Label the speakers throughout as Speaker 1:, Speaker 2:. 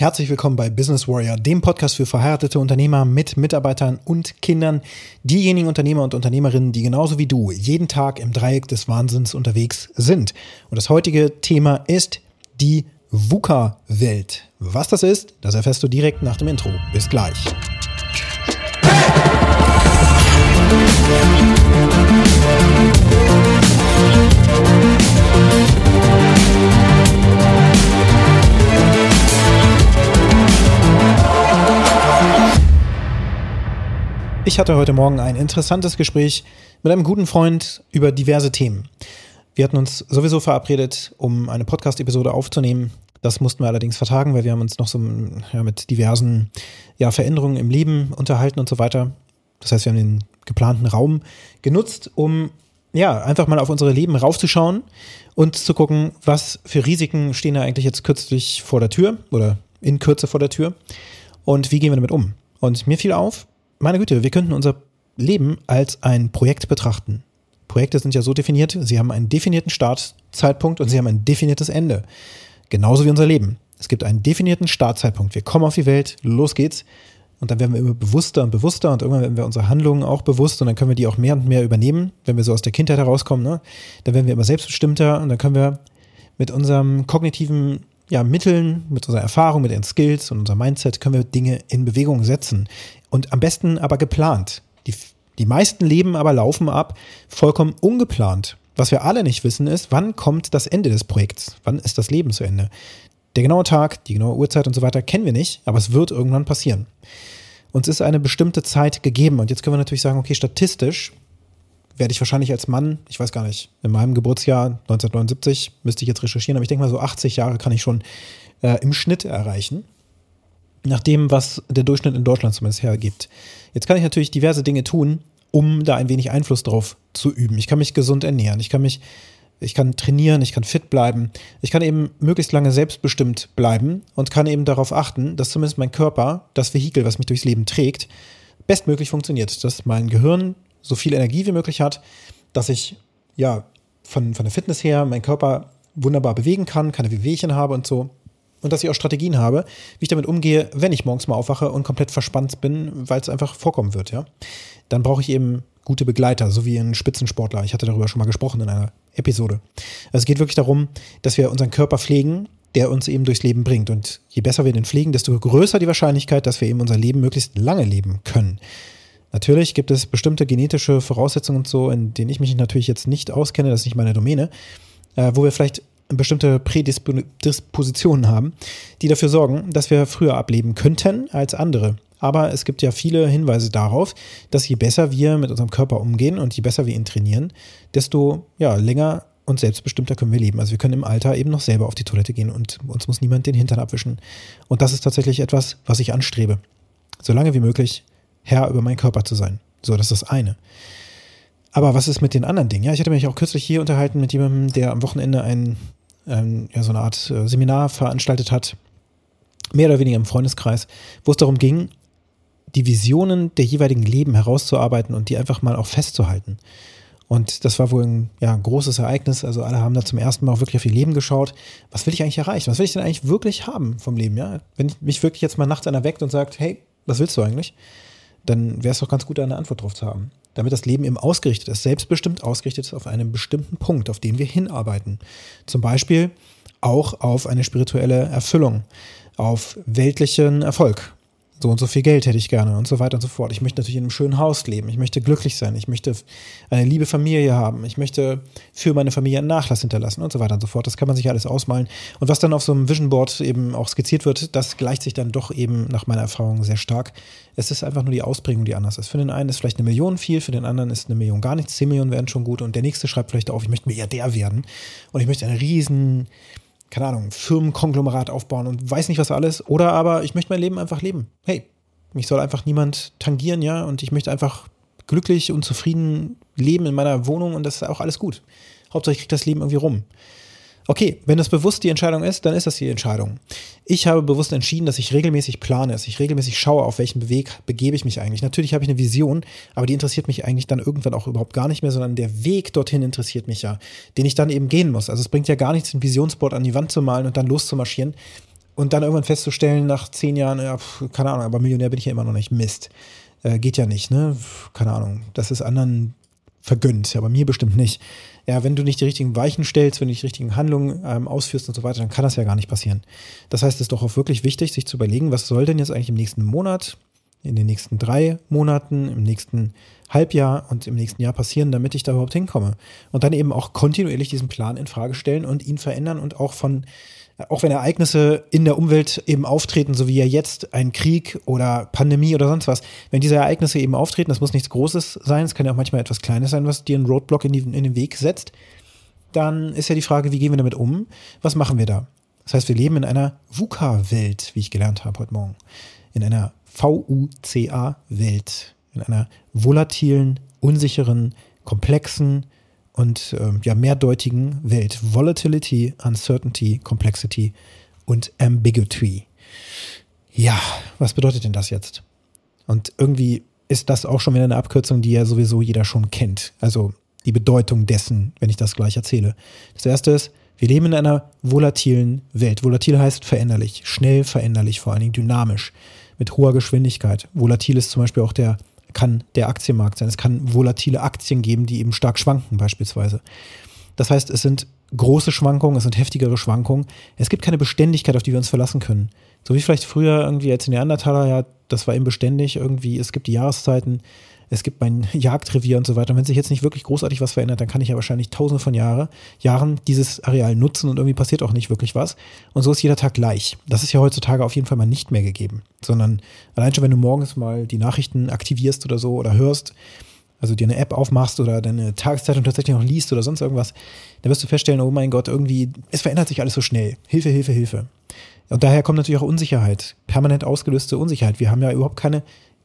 Speaker 1: Herzlich willkommen bei Business Warrior, dem Podcast für verheiratete Unternehmer mit Mitarbeitern und Kindern. Diejenigen Unternehmer und Unternehmerinnen, die genauso wie du jeden Tag im Dreieck des Wahnsinns unterwegs sind. Und das heutige Thema ist die VUCA-Welt. Was das ist, das erfährst du direkt nach dem Intro. Bis gleich. Ich hatte heute Morgen ein interessantes Gespräch mit einem guten Freund über diverse Themen. Wir hatten uns sowieso verabredet, um eine Podcast-Episode aufzunehmen. Das mussten wir allerdings vertagen, weil wir haben uns noch so ja, mit diversen ja, Veränderungen im Leben unterhalten und so weiter. Das heißt, wir haben den geplanten Raum genutzt, um ja, einfach mal auf unsere Leben raufzuschauen und zu gucken, was für Risiken stehen da eigentlich jetzt kürzlich vor der Tür oder in Kürze vor der Tür und wie gehen wir damit um. Und mir fiel auf, meine Güte, wir könnten unser Leben als ein Projekt betrachten. Projekte sind ja so definiert, sie haben einen definierten Startzeitpunkt und sie haben ein definiertes Ende. Genauso wie unser Leben. Es gibt einen definierten Startzeitpunkt. Wir kommen auf die Welt, los geht's. Und dann werden wir immer bewusster und bewusster und irgendwann werden wir unsere Handlungen auch bewusst und dann können wir die auch mehr und mehr übernehmen, wenn wir so aus der Kindheit herauskommen. Ne? Dann werden wir immer selbstbestimmter und dann können wir mit unserem kognitiven ja, Mitteln, mit unserer Erfahrung, mit den Skills und unserem Mindset können wir Dinge in Bewegung setzen. Und am besten aber geplant. Die, die meisten Leben aber laufen ab vollkommen ungeplant. Was wir alle nicht wissen ist, wann kommt das Ende des Projekts? Wann ist das Leben zu Ende? Der genaue Tag, die genaue Uhrzeit und so weiter kennen wir nicht, aber es wird irgendwann passieren. Uns ist eine bestimmte Zeit gegeben und jetzt können wir natürlich sagen, okay, statistisch werde ich wahrscheinlich als Mann, ich weiß gar nicht, in meinem Geburtsjahr 1979, müsste ich jetzt recherchieren, aber ich denke mal so 80 Jahre kann ich schon äh, im Schnitt erreichen. Nach dem, was der Durchschnitt in Deutschland zumindest hergibt. Jetzt kann ich natürlich diverse Dinge tun, um da ein wenig Einfluss drauf zu üben. Ich kann mich gesund ernähren, ich kann mich, ich kann trainieren, ich kann fit bleiben, ich kann eben möglichst lange selbstbestimmt bleiben und kann eben darauf achten, dass zumindest mein Körper, das Vehikel, was mich durchs Leben trägt, bestmöglich funktioniert, dass mein Gehirn so viel Energie wie möglich hat, dass ich ja von, von der Fitness her meinen Körper wunderbar bewegen kann, keine Wehwehchen habe und so. Und dass ich auch Strategien habe, wie ich damit umgehe, wenn ich morgens mal aufwache und komplett verspannt bin, weil es einfach vorkommen wird, ja. Dann brauche ich eben gute Begleiter, so wie ein Spitzensportler. Ich hatte darüber schon mal gesprochen in einer Episode. Also es geht wirklich darum, dass wir unseren Körper pflegen, der uns eben durchs Leben bringt. Und je besser wir den pflegen, desto größer die Wahrscheinlichkeit, dass wir eben unser Leben möglichst lange leben können. Natürlich gibt es bestimmte genetische Voraussetzungen und so, in denen ich mich natürlich jetzt nicht auskenne, das ist nicht meine Domäne, äh, wo wir vielleicht bestimmte Prädispositionen haben, die dafür sorgen, dass wir früher ableben könnten als andere. Aber es gibt ja viele Hinweise darauf, dass je besser wir mit unserem Körper umgehen und je besser wir ihn trainieren, desto ja, länger und selbstbestimmter können wir leben. Also wir können im Alter eben noch selber auf die Toilette gehen und uns muss niemand den Hintern abwischen. Und das ist tatsächlich etwas, was ich anstrebe. Solange wie möglich Herr über meinen Körper zu sein. So, das ist das eine. Aber was ist mit den anderen Dingen? Ja, ich hatte mich auch kürzlich hier unterhalten mit jemandem, der am Wochenende ein, ein ja, so eine Art äh, Seminar veranstaltet hat, mehr oder weniger im Freundeskreis, wo es darum ging, die Visionen der jeweiligen Leben herauszuarbeiten und die einfach mal auch festzuhalten. Und das war wohl ein ja, großes Ereignis. Also alle haben da zum ersten Mal auch wirklich auf ihr Leben geschaut. Was will ich eigentlich erreichen? Was will ich denn eigentlich wirklich haben vom Leben? Ja, wenn mich wirklich jetzt mal nachts einer weckt und sagt, hey, was willst du eigentlich? Dann wäre es doch ganz gut, da eine Antwort drauf zu haben. Damit das Leben eben ausgerichtet ist, selbstbestimmt ausgerichtet ist auf einen bestimmten Punkt, auf den wir hinarbeiten. Zum Beispiel auch auf eine spirituelle Erfüllung, auf weltlichen Erfolg, so und so viel Geld hätte ich gerne und so weiter und so fort. Ich möchte natürlich in einem schönen Haus leben. Ich möchte glücklich sein. Ich möchte eine liebe Familie haben. Ich möchte für meine Familie einen Nachlass hinterlassen und so weiter und so fort. Das kann man sich alles ausmalen. Und was dann auf so einem Vision Board eben auch skizziert wird, das gleicht sich dann doch eben nach meiner Erfahrung sehr stark. Es ist einfach nur die Ausprägung, die anders ist. Für den einen ist vielleicht eine Million viel, für den anderen ist eine Million gar nichts. Zehn Millionen wären schon gut. Und der nächste schreibt vielleicht auf, ich möchte Milliardär werden. Und ich möchte eine riesen keine Ahnung, Firmenkonglomerat aufbauen und weiß nicht was alles. Oder aber ich möchte mein Leben einfach leben. Hey, mich soll einfach niemand tangieren, ja, und ich möchte einfach glücklich und zufrieden leben in meiner Wohnung und das ist auch alles gut. Hauptsache ich kriege das Leben irgendwie rum. Okay, wenn das bewusst die Entscheidung ist, dann ist das die Entscheidung. Ich habe bewusst entschieden, dass ich regelmäßig plane, dass ich regelmäßig schaue, auf welchen Weg begebe ich mich eigentlich. Natürlich habe ich eine Vision, aber die interessiert mich eigentlich dann irgendwann auch überhaupt gar nicht mehr, sondern der Weg dorthin interessiert mich ja, den ich dann eben gehen muss. Also es bringt ja gar nichts, ein Visionsboard an die Wand zu malen und dann loszumarschieren und dann irgendwann festzustellen, nach zehn Jahren, ja, keine Ahnung, aber Millionär bin ich ja immer noch nicht. Mist. Äh, geht ja nicht, ne? Keine Ahnung. Das ist anderen vergönnt, aber mir bestimmt nicht. Ja, wenn du nicht die richtigen Weichen stellst, wenn du nicht die richtigen Handlungen ähm, ausführst und so weiter, dann kann das ja gar nicht passieren. Das heißt, es ist doch auch wirklich wichtig, sich zu überlegen, was soll denn jetzt eigentlich im nächsten Monat, in den nächsten drei Monaten, im nächsten Halbjahr und im nächsten Jahr passieren, damit ich da überhaupt hinkomme. Und dann eben auch kontinuierlich diesen Plan in Frage stellen und ihn verändern und auch von auch wenn Ereignisse in der Umwelt eben auftreten, so wie ja jetzt ein Krieg oder Pandemie oder sonst was, wenn diese Ereignisse eben auftreten, das muss nichts Großes sein, es kann ja auch manchmal etwas Kleines sein, was dir einen Roadblock in, die, in den Weg setzt, dann ist ja die Frage, wie gehen wir damit um? Was machen wir da? Das heißt, wir leben in einer VUCA-Welt, wie ich gelernt habe heute Morgen. In einer VUCA-Welt. In einer volatilen, unsicheren, komplexen, und äh, ja, mehrdeutigen Welt. Volatility, Uncertainty, Complexity und Ambiguity. Ja, was bedeutet denn das jetzt? Und irgendwie ist das auch schon wieder eine Abkürzung, die ja sowieso jeder schon kennt. Also die Bedeutung dessen, wenn ich das gleich erzähle. Das erste ist, wir leben in einer volatilen Welt. Volatil heißt veränderlich, schnell veränderlich, vor allen Dingen dynamisch, mit hoher Geschwindigkeit. Volatil ist zum Beispiel auch der kann der Aktienmarkt sein. Es kann volatile Aktien geben, die eben stark schwanken beispielsweise. Das heißt, es sind große Schwankungen, es sind heftigere Schwankungen. Es gibt keine Beständigkeit, auf die wir uns verlassen können. So wie vielleicht früher irgendwie als Neandertaler, ja, das war eben beständig irgendwie. Es gibt die Jahreszeiten, es gibt mein Jagdrevier und so weiter. Und wenn sich jetzt nicht wirklich großartig was verändert, dann kann ich ja wahrscheinlich tausende von Jahre, Jahren dieses Areal nutzen und irgendwie passiert auch nicht wirklich was. Und so ist jeder Tag gleich. Das ist ja heutzutage auf jeden Fall mal nicht mehr gegeben, sondern allein schon, wenn du morgens mal die Nachrichten aktivierst oder so oder hörst, also dir eine App aufmachst oder deine Tageszeitung tatsächlich noch liest oder sonst irgendwas, dann wirst du feststellen, oh mein Gott, irgendwie, es verändert sich alles so schnell. Hilfe, Hilfe, Hilfe. Und daher kommt natürlich auch Unsicherheit, permanent ausgelöste Unsicherheit. Wir haben ja überhaupt keine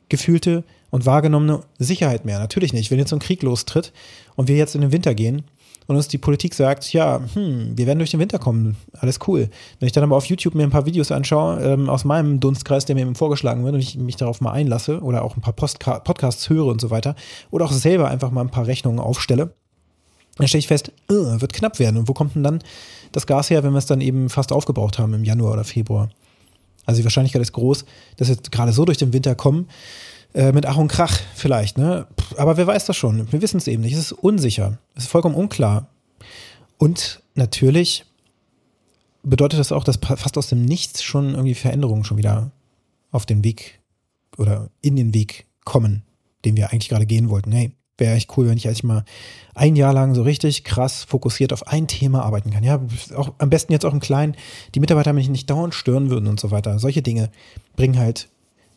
Speaker 1: gefühlte und wahrgenommene Sicherheit mehr. Natürlich nicht. Wenn jetzt so ein Krieg lostritt und wir jetzt in den Winter gehen und uns die Politik sagt, ja, hm, wir werden durch den Winter kommen, alles cool. Wenn ich dann aber auf YouTube mir ein paar Videos anschaue, ähm, aus meinem Dunstkreis, der mir eben vorgeschlagen wird und ich mich darauf mal einlasse oder auch ein paar Postka Podcasts höre und so weiter oder auch selber einfach mal ein paar Rechnungen aufstelle, dann stelle ich fest, uh, wird knapp werden. Und wo kommt denn dann das Gas her, wenn wir es dann eben fast aufgebraucht haben im Januar oder Februar? Also die Wahrscheinlichkeit ist groß, dass wir gerade so durch den Winter kommen, äh, mit Ach und Krach vielleicht, ne? Aber wer weiß das schon? Wir wissen es eben nicht. Es ist unsicher. Es ist vollkommen unklar. Und natürlich bedeutet das auch, dass fast aus dem Nichts schon irgendwie Veränderungen schon wieder auf den Weg oder in den Weg kommen, den wir eigentlich gerade gehen wollten. Hey, wäre echt cool, wenn ich eigentlich mal ein Jahr lang so richtig krass fokussiert auf ein Thema arbeiten kann. Ja, auch am besten jetzt auch im Kleinen, die Mitarbeiter mich nicht dauernd stören würden und so weiter. Solche Dinge bringen halt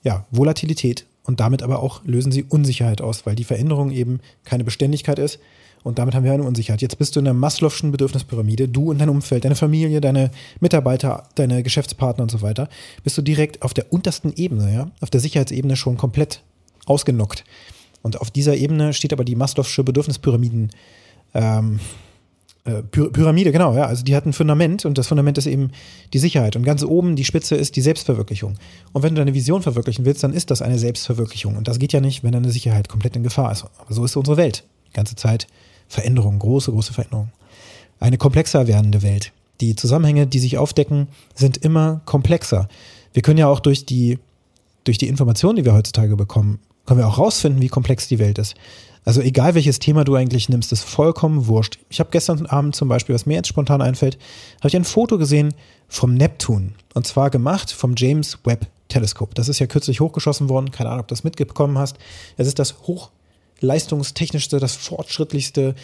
Speaker 1: ja Volatilität und damit aber auch lösen sie Unsicherheit aus, weil die Veränderung eben keine Beständigkeit ist und damit haben wir eine Unsicherheit. Jetzt bist du in der Maslow'schen Bedürfnispyramide, du und dein Umfeld, deine Familie, deine Mitarbeiter, deine Geschäftspartner und so weiter, bist du direkt auf der untersten Ebene, ja, auf der Sicherheitsebene schon komplett ausgenockt. Und auf dieser Ebene steht aber die Maslow'sche Bedürfnispyramiden ähm, äh, Pyramide, genau, ja. Also die hat ein Fundament und das Fundament ist eben die Sicherheit. Und ganz oben die Spitze ist die Selbstverwirklichung. Und wenn du deine Vision verwirklichen willst, dann ist das eine Selbstverwirklichung. Und das geht ja nicht, wenn deine Sicherheit komplett in Gefahr ist. Aber so ist unsere Welt. Die ganze Zeit Veränderung, große, große Veränderung. Eine komplexer werdende Welt. Die Zusammenhänge, die sich aufdecken, sind immer komplexer. Wir können ja auch durch die, durch die Informationen, die wir heutzutage bekommen, können wir auch rausfinden, wie komplex die Welt ist. Also egal welches Thema du eigentlich nimmst, ist vollkommen wurscht. Ich habe gestern Abend zum Beispiel, was mir jetzt spontan einfällt, habe ich ein Foto gesehen vom Neptun. Und zwar gemacht vom James Webb Teleskop. Das ist ja kürzlich hochgeschossen worden. Keine Ahnung, ob du das mitbekommen hast. Es ist das hochleistungstechnischste, das fortschrittlichste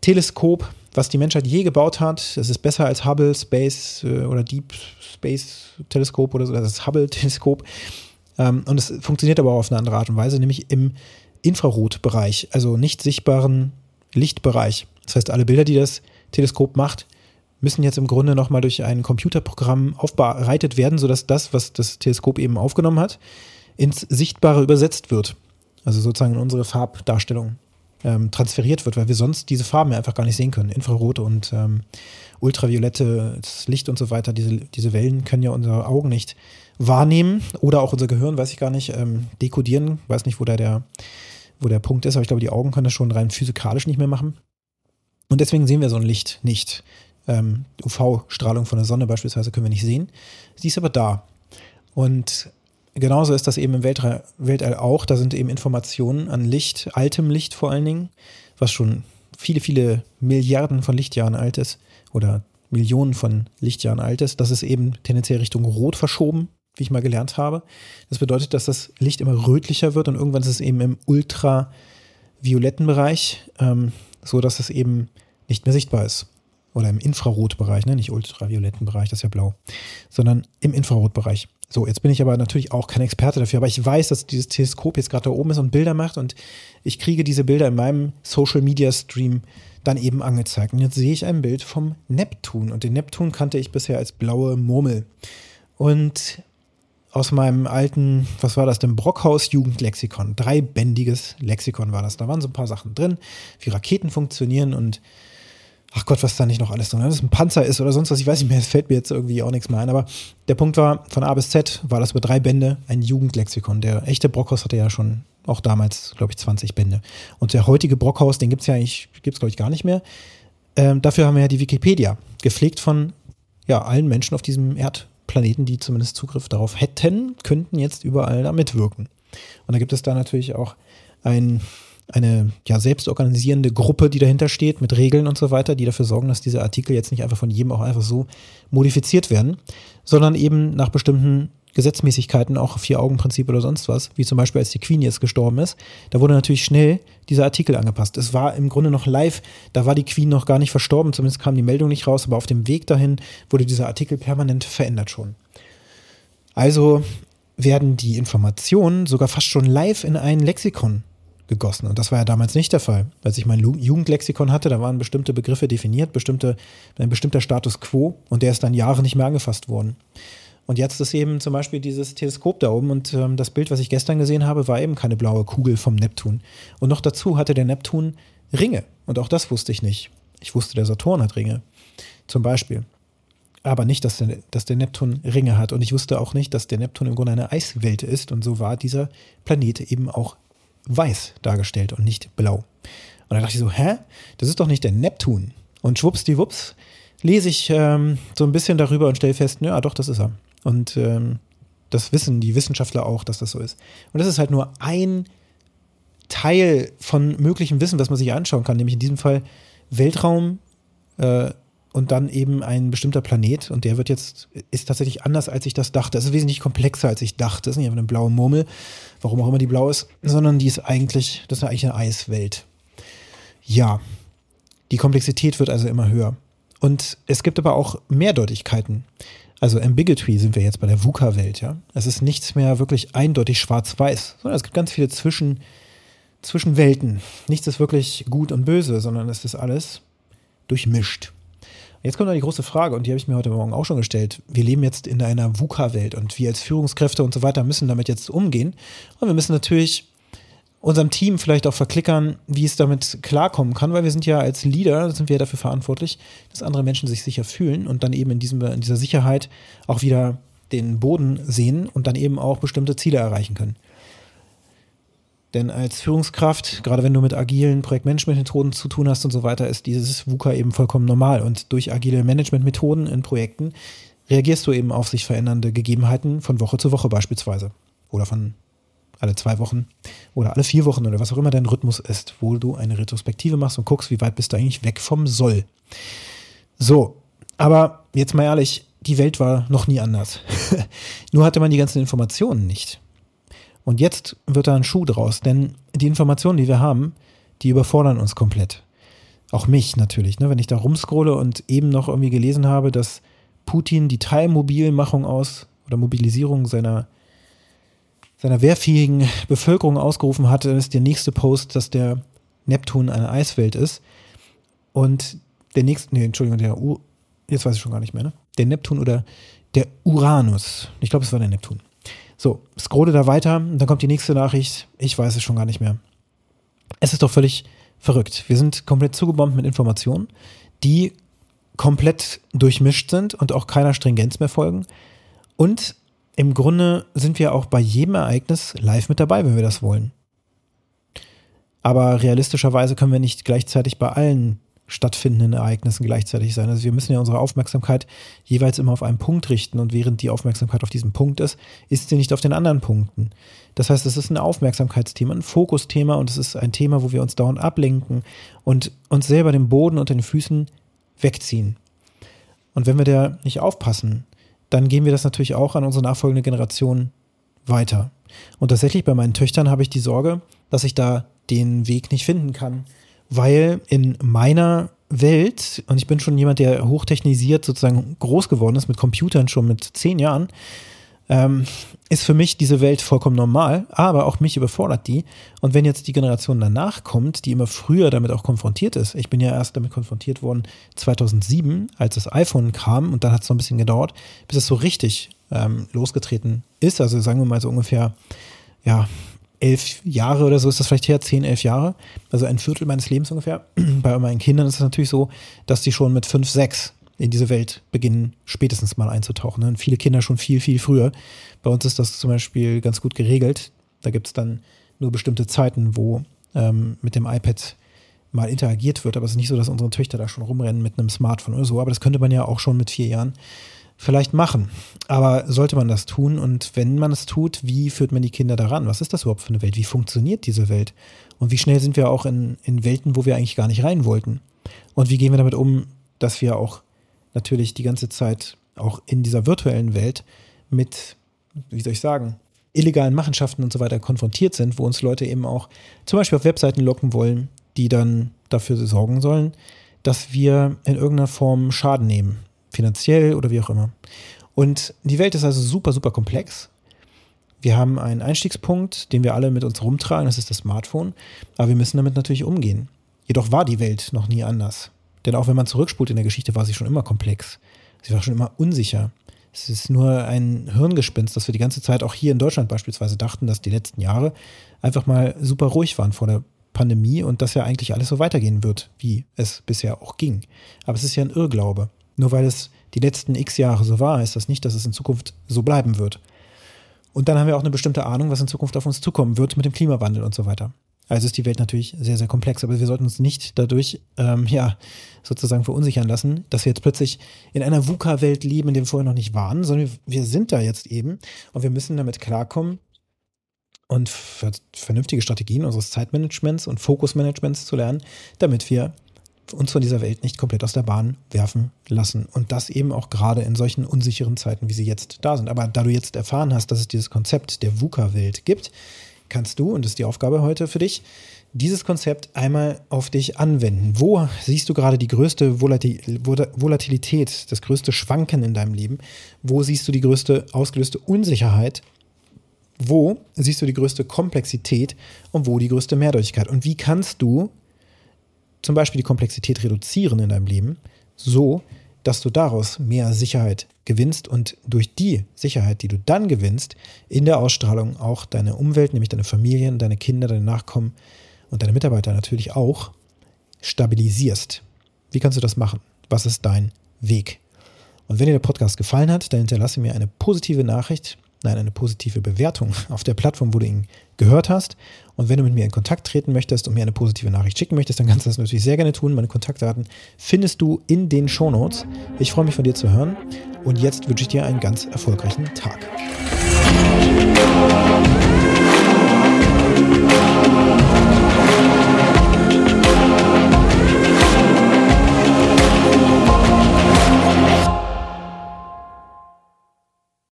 Speaker 1: Teleskop, was die Menschheit je gebaut hat. Es ist besser als Hubble Space äh, oder Deep Space Teleskop oder so. Das ist Hubble Teleskop. Ähm, und es funktioniert aber auch auf eine andere Art und Weise, nämlich im Infrarotbereich, also nicht sichtbaren Lichtbereich. Das heißt, alle Bilder, die das Teleskop macht, müssen jetzt im Grunde nochmal durch ein Computerprogramm aufbereitet werden, sodass das, was das Teleskop eben aufgenommen hat, ins Sichtbare übersetzt wird. Also sozusagen in unsere Farbdarstellung ähm, transferiert wird, weil wir sonst diese Farben ja einfach gar nicht sehen können. Infrarot und ähm, ultraviolette Licht und so weiter, diese, diese Wellen können ja unsere Augen nicht wahrnehmen oder auch unser Gehirn, weiß ich gar nicht, ähm, dekodieren, weiß nicht, wo da der wo der Punkt ist, aber ich glaube, die Augen können das schon rein physikalisch nicht mehr machen. Und deswegen sehen wir so ein Licht nicht. ähm, UV-Strahlung von der Sonne beispielsweise können wir nicht sehen. Sie ist aber da. Und genauso ist das eben im Weltall, Weltall auch. Da sind eben Informationen an Licht, altem Licht vor allen Dingen, was schon viele, viele Milliarden von Lichtjahren alt ist oder Millionen von Lichtjahren alt ist. Das ist eben tendenziell Richtung Rot verschoben, wie ich mal gelernt habe. Das bedeutet, dass das Licht immer rötlicher wird und irgendwann ist es eben im ultravioletten Bereich, ähm, so dass es eben nicht mehr sichtbar ist. Oder im Infrarotbereich, ne? nicht ultravioletten Bereich, das ist ja blau, sondern im Infrarotbereich. So, jetzt bin ich aber natürlich auch kein Experte dafür, aber ich weiß, dass dieses Teleskop jetzt gerade da oben ist und Bilder macht und ich kriege diese Bilder in meinem Social Media Stream dann eben angezeigt. Und jetzt sehe ich ein Bild vom Neptun und den Neptun kannte ich bisher als blaue Murmel. Und aus meinem alten, was war das denn, Brockhaus Jugendlexikon, dreibändiges Lexikon war das. Da waren so ein paar Sachen drin, wie Raketen funktionieren und ach Gott, was da nicht noch alles drin ist, ein Panzer ist oder sonst was, ich weiß nicht mehr, es fällt mir jetzt irgendwie auch nichts mehr ein, aber der Punkt war, von A bis Z war das über drei Bände ein Jugendlexikon. Der echte Brockhaus hatte ja schon auch damals, glaube ich, 20 Bände. Und der heutige Brockhaus, den gibt es ja eigentlich, gibt es glaube ich gar nicht mehr. Ähm, dafür haben wir ja die Wikipedia, gepflegt von ja, allen Menschen auf diesem Erdplaneten, die zumindest Zugriff darauf hätten, könnten jetzt überall da mitwirken. Und da gibt es da natürlich auch ein eine ja selbstorganisierende Gruppe, die dahinter steht, mit Regeln und so weiter, die dafür sorgen, dass diese Artikel jetzt nicht einfach von jedem auch einfach so modifiziert werden, sondern eben nach bestimmten Gesetzmäßigkeiten, auch Vier-Augen-Prinzip oder sonst was, wie zum Beispiel als die Queen jetzt gestorben ist, da wurde natürlich schnell dieser Artikel angepasst. Es war im Grunde noch live, da war die Queen noch gar nicht verstorben, zumindest kam die Meldung nicht raus, aber auf dem Weg dahin wurde dieser Artikel permanent verändert schon. Also werden die Informationen sogar fast schon live in ein Lexikon gegossen. Und das war ja damals nicht der Fall. Als ich mein Jugendlexikon hatte, da waren bestimmte Begriffe definiert, bestimmte, ein bestimmter Status quo und der ist dann Jahre nicht mehr angefasst worden. Und jetzt ist eben zum Beispiel dieses Teleskop da oben und ähm, das Bild, was ich gestern gesehen habe, war eben keine blaue Kugel vom Neptun. Und noch dazu hatte der Neptun Ringe. Und auch das wusste ich nicht. Ich wusste, der Saturn hat Ringe. Zum Beispiel. Aber nicht, dass der, dass der Neptun Ringe hat. Und ich wusste auch nicht, dass der Neptun im Grunde eine Eiswelt ist. Und so war dieser Planet eben auch weiß dargestellt und nicht blau. Und dann dachte ich so, hä? Das ist doch nicht der Neptun. Und schwuppsdiwupps lese ich ähm, so ein bisschen darüber und stelle fest, ja, doch, das ist er. Und ähm, das wissen die Wissenschaftler auch, dass das so ist. Und das ist halt nur ein Teil von möglichem Wissen, was man sich anschauen kann, nämlich in diesem Fall Weltraum äh, und dann eben ein bestimmter Planet und der wird jetzt, ist tatsächlich anders, als ich das dachte. Es ist wesentlich komplexer, als ich dachte. Das ist nicht einfach eine blaue Murmel, warum auch immer die blau ist, sondern die ist eigentlich, das ist eigentlich eine Eiswelt. Ja, die Komplexität wird also immer höher. Und es gibt aber auch Mehrdeutigkeiten. Also Ambiguity sind wir jetzt bei der VUCA-Welt, ja. Es ist nichts mehr wirklich eindeutig schwarz-weiß, sondern es gibt ganz viele Zwischen, Zwischenwelten. Nichts ist wirklich gut und böse, sondern es ist alles durchmischt. Jetzt kommt noch die große Frage, und die habe ich mir heute Morgen auch schon gestellt. Wir leben jetzt in einer VUCA-Welt und wir als Führungskräfte und so weiter müssen damit jetzt umgehen. Und wir müssen natürlich unserem Team vielleicht auch verklickern, wie es damit klarkommen kann, weil wir sind ja als Leader, sind wir dafür verantwortlich, dass andere Menschen sich sicher fühlen und dann eben in, diesem, in dieser Sicherheit auch wieder den Boden sehen und dann eben auch bestimmte Ziele erreichen können. Denn als Führungskraft, gerade wenn du mit agilen Projektmanagementmethoden zu tun hast und so weiter, ist dieses VUCA eben vollkommen normal. Und durch agile Managementmethoden in Projekten reagierst du eben auf sich verändernde Gegebenheiten von Woche zu Woche beispielsweise. Oder von alle zwei Wochen oder alle vier Wochen oder was auch immer dein Rhythmus ist, wo du eine Retrospektive machst und guckst, wie weit bist du eigentlich weg vom Soll. So, aber jetzt mal ehrlich, die Welt war noch nie anders. Nur hatte man die ganzen Informationen nicht. Und jetzt wird da ein Schuh draus, denn die Informationen, die wir haben, die überfordern uns komplett. Auch mich natürlich, ne? wenn ich da rumscrolle und eben noch irgendwie gelesen habe, dass Putin die Teilmobilmachung aus oder Mobilisierung seiner, seiner wehrfähigen Bevölkerung ausgerufen hatte, dann ist der nächste Post, dass der Neptun eine Eiswelt ist. Und der nächste, nee, Entschuldigung, der U, jetzt weiß ich schon gar nicht mehr, ne? Der Neptun oder der Uranus. Ich glaube, es war der Neptun. So, scrolle da weiter und dann kommt die nächste Nachricht. Ich weiß es schon gar nicht mehr. Es ist doch völlig verrückt. Wir sind komplett zugebombt mit Informationen, die komplett durchmischt sind und auch keiner Stringenz mehr folgen. Und im Grunde sind wir auch bei jedem Ereignis live mit dabei, wenn wir das wollen. Aber realistischerweise können wir nicht gleichzeitig bei allen stattfindenden Ereignissen gleichzeitig sein. Also wir müssen ja unsere Aufmerksamkeit jeweils immer auf einen Punkt richten und während die Aufmerksamkeit auf diesem Punkt ist, ist sie nicht auf den anderen Punkten. Das heißt, es ist ein Aufmerksamkeitsthema, ein Fokusthema und es ist ein Thema, wo wir uns dauernd ablenken und uns selber den Boden unter den Füßen wegziehen. Und wenn wir da nicht aufpassen, dann geben wir das natürlich auch an unsere nachfolgende Generation weiter. Und tatsächlich bei meinen Töchtern habe ich die Sorge, dass ich da den Weg nicht finden kann, weil in meiner Welt, und ich bin schon jemand, der hochtechnisiert sozusagen groß geworden ist mit Computern schon mit zehn Jahren, ähm, ist für mich diese Welt vollkommen normal, aber auch mich überfordert die. Und wenn jetzt die Generation danach kommt, die immer früher damit auch konfrontiert ist, ich bin ja erst damit konfrontiert worden 2007, als das iPhone kam und dann hat es noch ein bisschen gedauert, bis es so richtig ähm, losgetreten ist. Also sagen wir mal so ungefähr, ja, elf Jahre oder so ist das vielleicht her, zehn, elf Jahre, also ein Viertel meines Lebens ungefähr. Bei meinen Kindern ist es natürlich so, dass die schon mit fünf, sechs in diese Welt beginnen, spätestens mal einzutauchen. Und viele Kinder schon viel, viel früher. Bei uns ist das zum Beispiel ganz gut geregelt. Da gibt es dann nur bestimmte Zeiten, wo ähm, mit dem iPad mal interagiert wird. Aber es ist nicht so, dass unsere Töchter da schon rumrennen mit einem Smartphone oder so. Aber das könnte man ja auch schon mit vier Jahren vielleicht machen. Aber sollte man das tun? Und wenn man es tut, wie führt man die Kinder daran? Was ist das überhaupt für eine Welt? Wie funktioniert diese Welt? Und wie schnell sind wir auch in, in Welten, wo wir eigentlich gar nicht rein wollten? Und wie gehen wir damit um, dass wir auch natürlich die ganze Zeit auch in dieser virtuellen Welt mit, wie soll ich sagen, illegalen Machenschaften und so weiter konfrontiert sind, wo uns Leute eben auch zum Beispiel auf Webseiten locken wollen, die dann dafür sorgen sollen, dass wir in irgendeiner Form Schaden nehmen finanziell oder wie auch immer. Und die Welt ist also super, super komplex. Wir haben einen Einstiegspunkt, den wir alle mit uns rumtragen, das ist das Smartphone, aber wir müssen damit natürlich umgehen. Jedoch war die Welt noch nie anders. Denn auch wenn man zurückspult in der Geschichte, war sie schon immer komplex. Sie war schon immer unsicher. Es ist nur ein Hirngespinst, dass wir die ganze Zeit auch hier in Deutschland beispielsweise dachten, dass die letzten Jahre einfach mal super ruhig waren vor der Pandemie und dass ja eigentlich alles so weitergehen wird, wie es bisher auch ging. Aber es ist ja ein Irrglaube. Nur weil es die letzten x Jahre so war, heißt das nicht, dass es in Zukunft so bleiben wird. Und dann haben wir auch eine bestimmte Ahnung, was in Zukunft auf uns zukommen wird mit dem Klimawandel und so weiter. Also ist die Welt natürlich sehr, sehr komplex, aber wir sollten uns nicht dadurch, ähm, ja, sozusagen verunsichern lassen, dass wir jetzt plötzlich in einer VUCA-Welt leben, in der wir vorher noch nicht waren, sondern wir sind da jetzt eben und wir müssen damit klarkommen und vernünftige Strategien unseres Zeitmanagements und Fokusmanagements zu lernen, damit wir uns von dieser Welt nicht komplett aus der Bahn werfen lassen. Und das eben auch gerade in solchen unsicheren Zeiten, wie sie jetzt da sind. Aber da du jetzt erfahren hast, dass es dieses Konzept der VUCA-Welt gibt, kannst du, und das ist die Aufgabe heute für dich, dieses Konzept einmal auf dich anwenden. Wo siehst du gerade die größte Volatilität, das größte Schwanken in deinem Leben? Wo siehst du die größte ausgelöste Unsicherheit? Wo siehst du die größte Komplexität und wo die größte Mehrdeutigkeit? Und wie kannst du zum Beispiel die Komplexität reduzieren in deinem Leben, so dass du daraus mehr Sicherheit gewinnst und durch die Sicherheit, die du dann gewinnst, in der Ausstrahlung auch deine Umwelt, nämlich deine Familien, deine Kinder, deine Nachkommen und deine Mitarbeiter natürlich auch stabilisierst. Wie kannst du das machen? Was ist dein Weg? Und wenn dir der Podcast gefallen hat, dann hinterlasse mir eine positive Nachricht nein, eine positive Bewertung auf der Plattform, wo du ihn gehört hast. Und wenn du mit mir in Kontakt treten möchtest und mir eine positive Nachricht schicken möchtest, dann kannst du das natürlich sehr gerne tun. Meine Kontaktdaten findest du in den Shownotes. Ich freue mich von dir zu hören und jetzt wünsche ich dir einen ganz erfolgreichen Tag.